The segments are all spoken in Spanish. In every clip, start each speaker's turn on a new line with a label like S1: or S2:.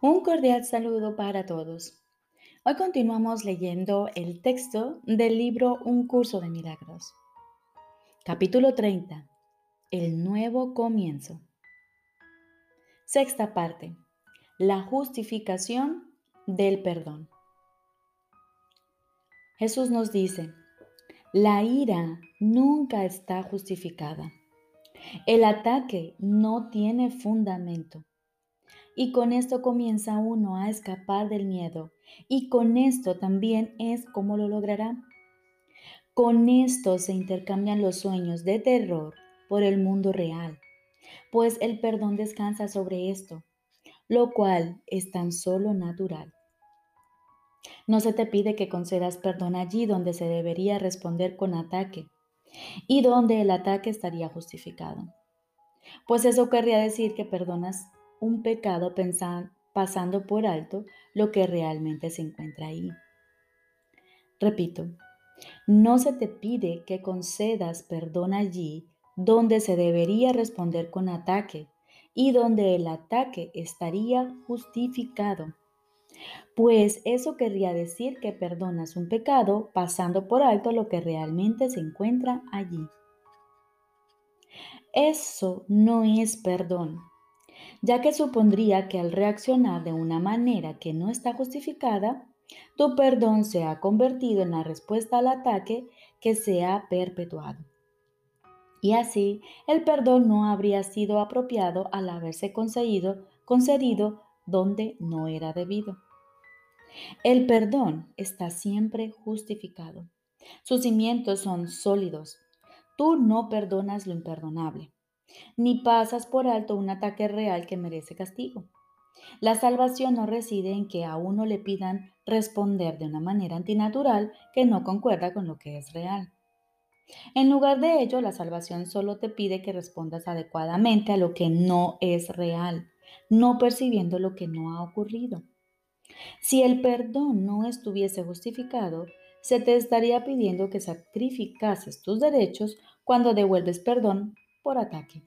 S1: Un cordial saludo para todos. Hoy continuamos leyendo el texto del libro Un curso de milagros. Capítulo 30. El nuevo comienzo. Sexta parte. La justificación del perdón. Jesús nos dice, la ira nunca está justificada. El ataque no tiene fundamento. Y con esto comienza uno a escapar del miedo. Y con esto también es como lo logrará. Con esto se intercambian los sueños de terror por el mundo real, pues el perdón descansa sobre esto, lo cual es tan solo natural. No se te pide que concedas perdón allí donde se debería responder con ataque y donde el ataque estaría justificado. Pues eso querría decir que perdonas un pecado pasando por alto lo que realmente se encuentra ahí. Repito, no se te pide que concedas perdón allí donde se debería responder con ataque y donde el ataque estaría justificado. Pues eso querría decir que perdonas un pecado pasando por alto lo que realmente se encuentra allí. Eso no es perdón, ya que supondría que al reaccionar de una manera que no está justificada, tu perdón se ha convertido en la respuesta al ataque que se ha perpetuado. Y así, el perdón no habría sido apropiado al haberse concedido, concedido donde no era debido. El perdón está siempre justificado. Sus cimientos son sólidos. Tú no perdonas lo imperdonable ni pasas por alto un ataque real que merece castigo. La salvación no reside en que a uno le pidan responder de una manera antinatural que no concuerda con lo que es real. En lugar de ello, la salvación solo te pide que respondas adecuadamente a lo que no es real, no percibiendo lo que no ha ocurrido. Si el perdón no estuviese justificado, se te estaría pidiendo que sacrificases tus derechos cuando devuelves perdón por ataque.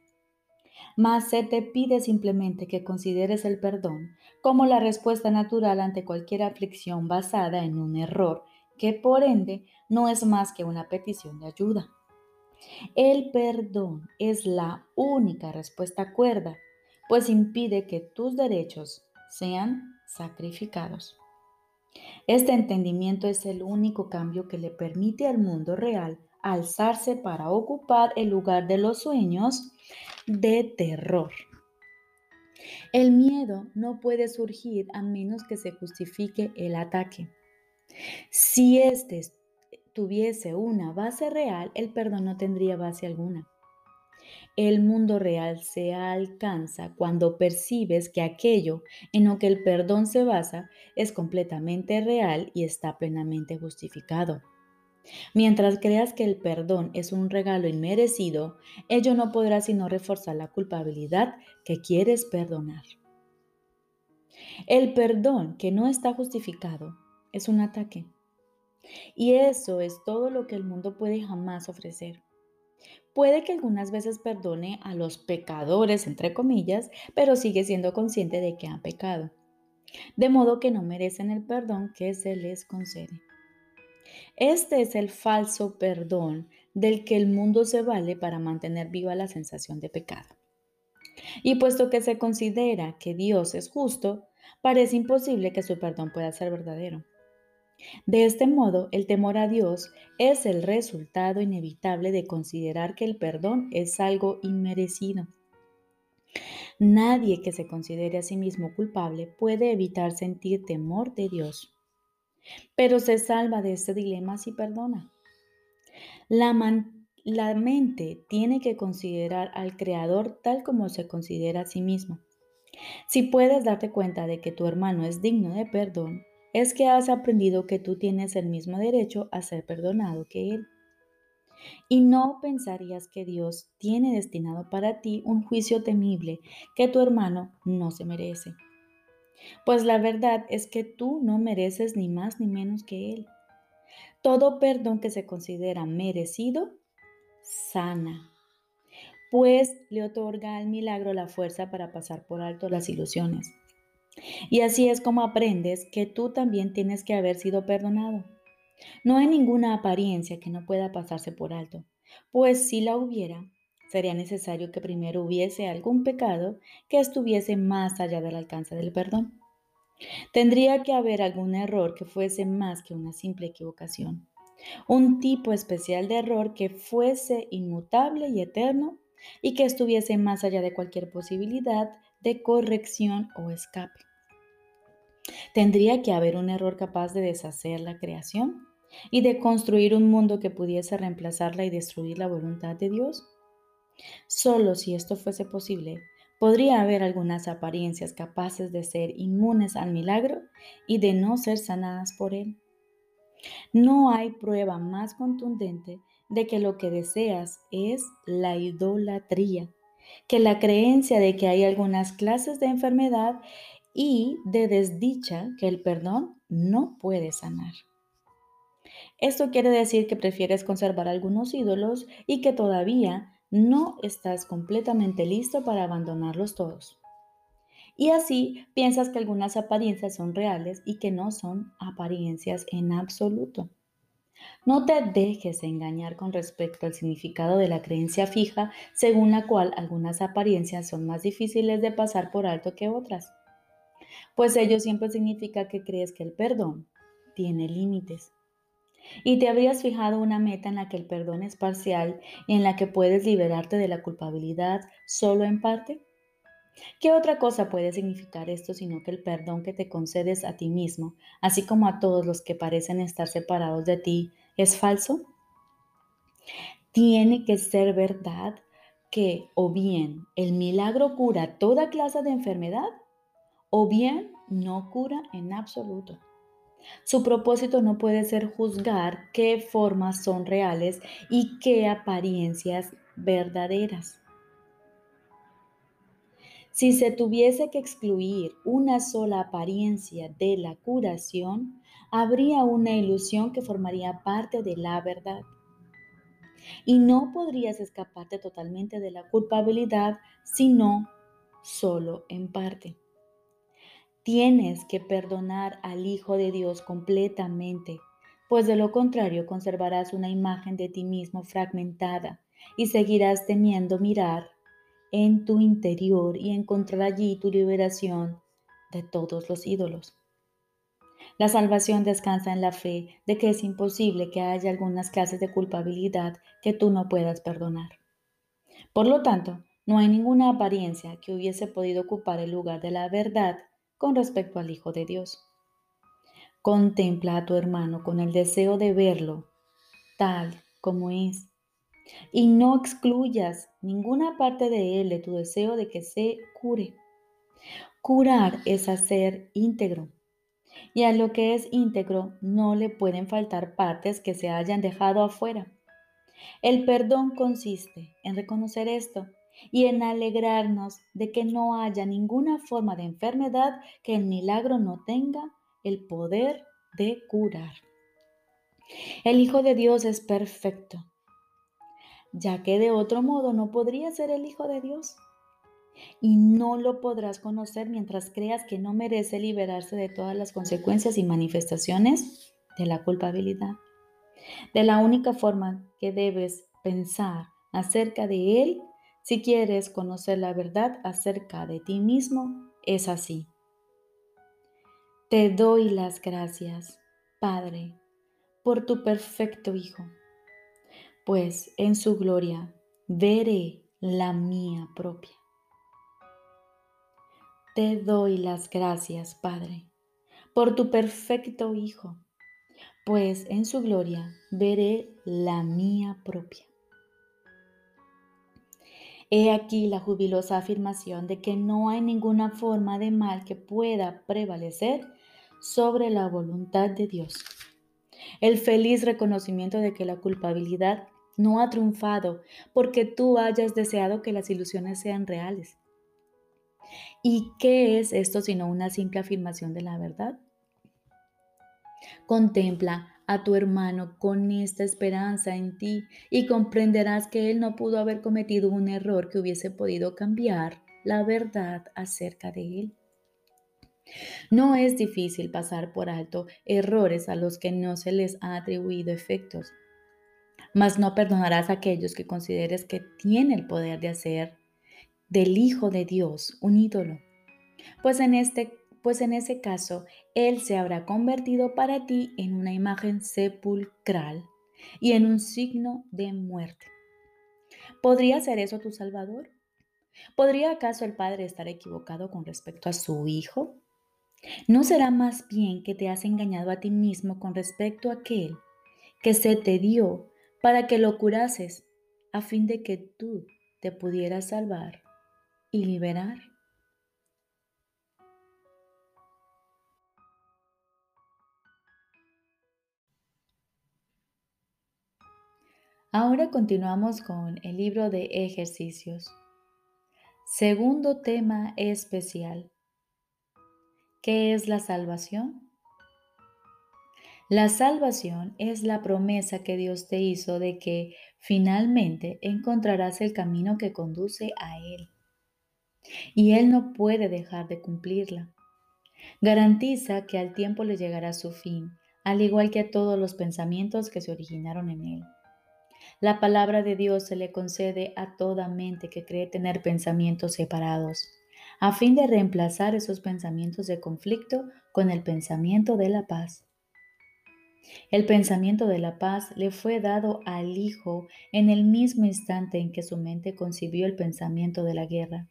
S1: Mas se te pide simplemente que consideres el perdón como la respuesta natural ante cualquier aflicción basada en un error, que por ende no es más que una petición de ayuda. El perdón es la única respuesta cuerda, pues impide que tus derechos sean sacrificados. Este entendimiento es el único cambio que le permite al mundo real alzarse para ocupar el lugar de los sueños de terror. El miedo no puede surgir a menos que se justifique el ataque. Si éste tuviese una base real, el perdón no tendría base alguna. El mundo real se alcanza cuando percibes que aquello en lo que el perdón se basa es completamente real y está plenamente justificado. Mientras creas que el perdón es un regalo inmerecido, ello no podrá sino reforzar la culpabilidad que quieres perdonar. El perdón que no está justificado es un ataque. Y eso es todo lo que el mundo puede jamás ofrecer. Puede que algunas veces perdone a los pecadores, entre comillas, pero sigue siendo consciente de que han pecado. De modo que no merecen el perdón que se les concede. Este es el falso perdón del que el mundo se vale para mantener viva la sensación de pecado. Y puesto que se considera que Dios es justo, parece imposible que su perdón pueda ser verdadero. De este modo, el temor a Dios es el resultado inevitable de considerar que el perdón es algo inmerecido. Nadie que se considere a sí mismo culpable puede evitar sentir temor de Dios pero se salva de este dilema si perdona. La, mente tiene que considerar al Creador tal como se considera a sí mismo. Si puedes darte cuenta de que tu hermano es digno de perdón, es que has aprendido que tú tienes el mismo derecho a ser perdonado que él. Y no pensarías que Dios tiene destinado para ti un juicio temible que tu hermano no se merece. Pues la verdad es que tú no mereces ni más ni menos que Él. Todo perdón que se considera merecido, sana, pues le otorga al milagro la fuerza para pasar por alto las ilusiones. Y así es como aprendes que tú también tienes que haber sido perdonado. No hay ninguna apariencia que no pueda pasarse por alto, pues si la hubiera, sería necesario que primero hubiese algún pecado que estuviese más allá del alcance del perdón. Tendría que haber algún error que fuese más que una simple equivocación, un tipo especial de error que fuese inmutable y eterno y que estuviese más allá de cualquier posibilidad de corrección o escape. Tendría que haber un error capaz de deshacer la creación y de construir un mundo que pudiese reemplazarla y destruir la voluntad de Dios. Solo si esto fuese posible, podría haber algunas apariencias capaces de ser inmunes al milagro y de no ser sanadas por él. No hay prueba más contundente de que lo que deseas es la idolatría, que la creencia de que hay algunas clases de enfermedad y de desdicha que el perdón no puede sanar. Esto quiere decir que prefieres conservar algunos ídolos y que todavía no estás completamente listo para abandonarlos todos. Y así piensas que algunas apariencias son reales y que no son apariencias en absoluto. No te dejes engañar con respecto al significado de la creencia fija según la cual algunas apariencias son más difíciles de pasar por alto que otras. Pues ello siempre significa que crees que el perdón tiene límites. Y te habrías fijado una meta en la que el perdón es parcial y en la que puedes liberarte de la culpabilidad solo en parte. ¿Qué otra cosa puede significar esto sino que el perdón que te concedes a ti mismo, así como a todos los que parecen estar separados de ti, es falso? Tiene que ser verdad que o bien el milagro cura toda clase de enfermedad o bien no cura en absoluto. Su propósito no puede ser juzgar qué formas son reales y qué apariencias verdaderas. Si se tuviese que excluir una sola apariencia de la curación, habría una ilusión que formaría parte de la verdad. Y no podrías escaparte totalmente de la culpabilidad, sino solo en parte. Tienes que perdonar al Hijo de Dios completamente, pues de lo contrario conservarás una imagen de ti mismo fragmentada y seguirás teniendo mirar en tu interior y encontrar allí tu liberación de todos los ídolos. La salvación descansa en la fe de que es imposible que haya algunas clases de culpabilidad que tú no puedas perdonar. Por lo tanto, no hay ninguna apariencia que hubiese podido ocupar el lugar de la verdad con respecto al Hijo de Dios. Contempla a tu hermano con el deseo de verlo tal como es y no excluyas ninguna parte de él de tu deseo de que se cure. Curar es hacer íntegro. Y a lo que es íntegro no le pueden faltar partes que se hayan dejado afuera. El perdón consiste en reconocer esto y en alegrarnos de que no haya ninguna forma de enfermedad que el milagro no tenga el poder de curar. El Hijo de Dios es perfecto, ya que de otro modo no podría ser el Hijo de Dios. Y no lo podrás conocer mientras creas que no merece liberarse de todas las consecuencias y manifestaciones de la culpabilidad. De la única forma que debes pensar acerca de Él si quieres conocer la verdad acerca de ti mismo, es así. Te doy las gracias, Padre, por tu perfecto Hijo, pues en su gloria veré la mía propia. Te doy las gracias, Padre, por tu perfecto Hijo, pues en su gloria veré la mía propia. He aquí la jubilosa afirmación de que no hay ninguna forma de mal que pueda prevalecer sobre la voluntad de Dios. El feliz reconocimiento de que la culpabilidad no ha triunfado porque tú hayas deseado que las ilusiones sean reales. ¿Y qué es esto sino una simple afirmación de la verdad? Contempla a tu hermano con esta esperanza en ti y comprenderás que él no pudo haber cometido un error que hubiese podido cambiar la verdad acerca de él. No es difícil pasar por alto errores a los que no se les ha atribuido efectos, mas no perdonarás a aquellos que consideres que tiene el poder de hacer del Hijo de Dios un ídolo, pues en, este, pues en ese caso Él se habrá convertido para ti en una imagen sepulcral y en un signo de muerte. ¿Podría ser eso tu Salvador? ¿Podría acaso el Padre estar equivocado con respecto a su Hijo? ¿No será más bien que te has engañado a ti mismo con respecto a aquel que se te dio para que lo curases a fin de que tú te pudieras salvar y liberar? Ahora continuamos con el libro de ejercicios. Segundo tema especial. ¿Qué es la salvación? La salvación es la promesa que Dios te hizo de que finalmente encontrarás el camino que conduce a Él. Y Él no puede dejar de cumplirla. Garantiza que al tiempo le llegará su fin, al igual que a todos los pensamientos que se originaron en Él. La palabra de Dios se le concede a toda mente que cree tener pensamientos separados a fin de reemplazar esos pensamientos de conflicto con el pensamiento de la paz. El pensamiento de la paz le fue dado al Hijo en el mismo instante en que su mente concibió el pensamiento de la guerra.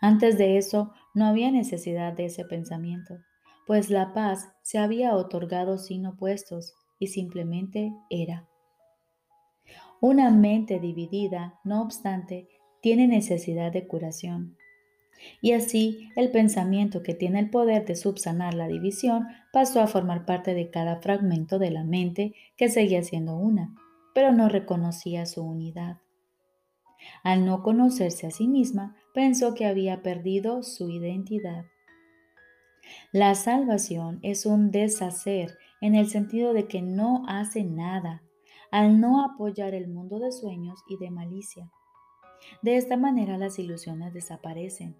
S1: Antes de eso no había necesidad de ese pensamiento, pues la paz se había otorgado sin opuestos y simplemente era. Una mente dividida, no obstante, tiene necesidad de curación. Y así el pensamiento que tiene el poder de subsanar la división pasó a formar parte de cada fragmento de la mente que seguía siendo una, pero no reconocía su unidad. Al no conocerse a sí misma, pensó que había perdido su identidad. La salvación es un deshacer en el sentido de que no hace nada al no apoyar el mundo de sueños y de malicia. De esta manera las ilusiones desaparecen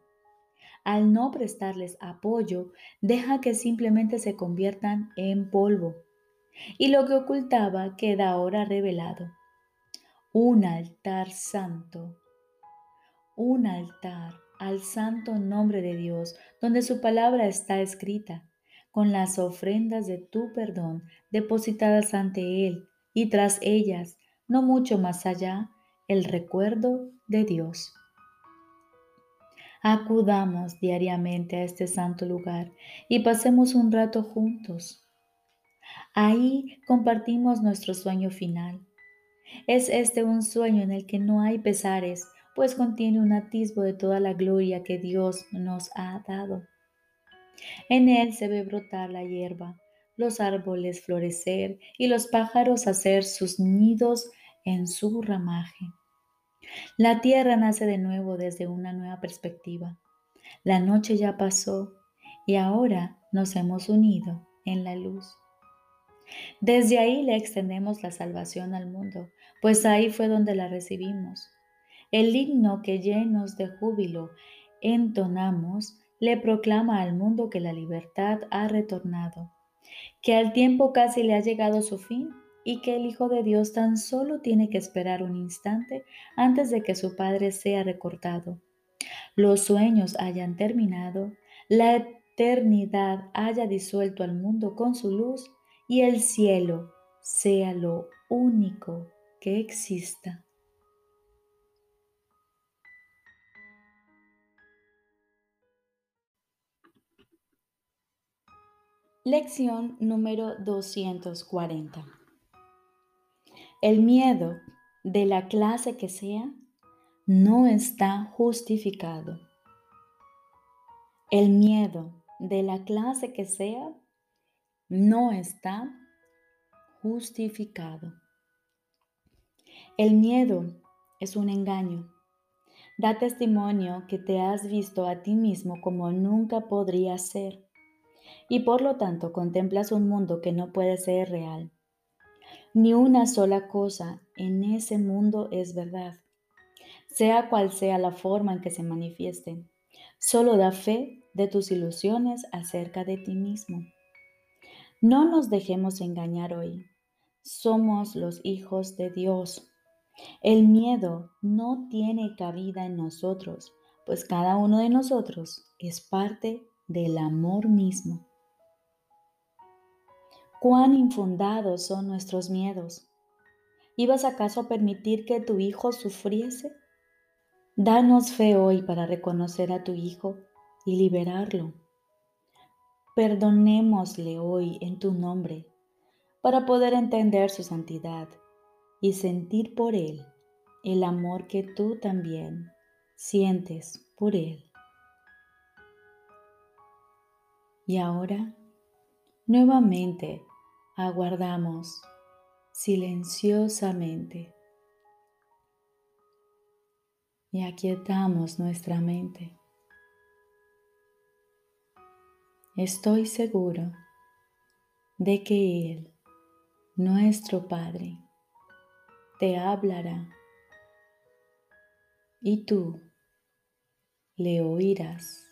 S1: al no prestarles apoyo, deja que simplemente se conviertan en polvo. Y lo que ocultaba queda ahora revelado. Un altar santo. Un altar al santo nombre de Dios, donde su palabra está escrita, con las ofrendas de tu perdón depositadas ante Él y tras ellas, no mucho más allá, el recuerdo de Dios. Acudamos diariamente a este santo lugar y pasemos un rato juntos. Ahí compartimos nuestro sueño final. Es este un sueño en el que no hay pesares, pues contiene un atisbo de toda la gloria que Dios nos ha dado. En él se ve brotar la hierba, los árboles florecer y los pájaros hacer sus nidos en su ramaje. La tierra nace de nuevo desde una nueva perspectiva. La noche ya pasó y ahora nos hemos unido en la luz. Desde ahí le extendemos la salvación al mundo, pues ahí fue donde la recibimos. El himno que llenos de júbilo entonamos le proclama al mundo que la libertad ha retornado, que al tiempo casi le ha llegado su fin y que el Hijo de Dios tan solo tiene que esperar un instante antes de que su Padre sea recortado. Los sueños hayan terminado, la eternidad haya disuelto al mundo con su luz y el cielo sea lo único que exista. Lección número 240. El miedo, de la clase que sea, no está justificado. El miedo, de la clase que sea, no está justificado. El miedo es un engaño. Da testimonio que te has visto a ti mismo como nunca podrías ser y por lo tanto contemplas un mundo que no puede ser real. Ni una sola cosa en ese mundo es verdad, sea cual sea la forma en que se manifieste. Solo da fe de tus ilusiones acerca de ti mismo. No nos dejemos engañar hoy. Somos los hijos de Dios. El miedo no tiene cabida en nosotros, pues cada uno de nosotros es parte del amor mismo. ¿Cuán infundados son nuestros miedos? ¿Ibas acaso a permitir que tu hijo sufriese? Danos fe hoy para reconocer a tu hijo y liberarlo. Perdonémosle hoy en tu nombre para poder entender su santidad y sentir por él el amor que tú también sientes por él. Y ahora, nuevamente, aguardamos silenciosamente y aquietamos nuestra mente. Estoy seguro de que Él, nuestro Padre, te hablará y tú le oirás.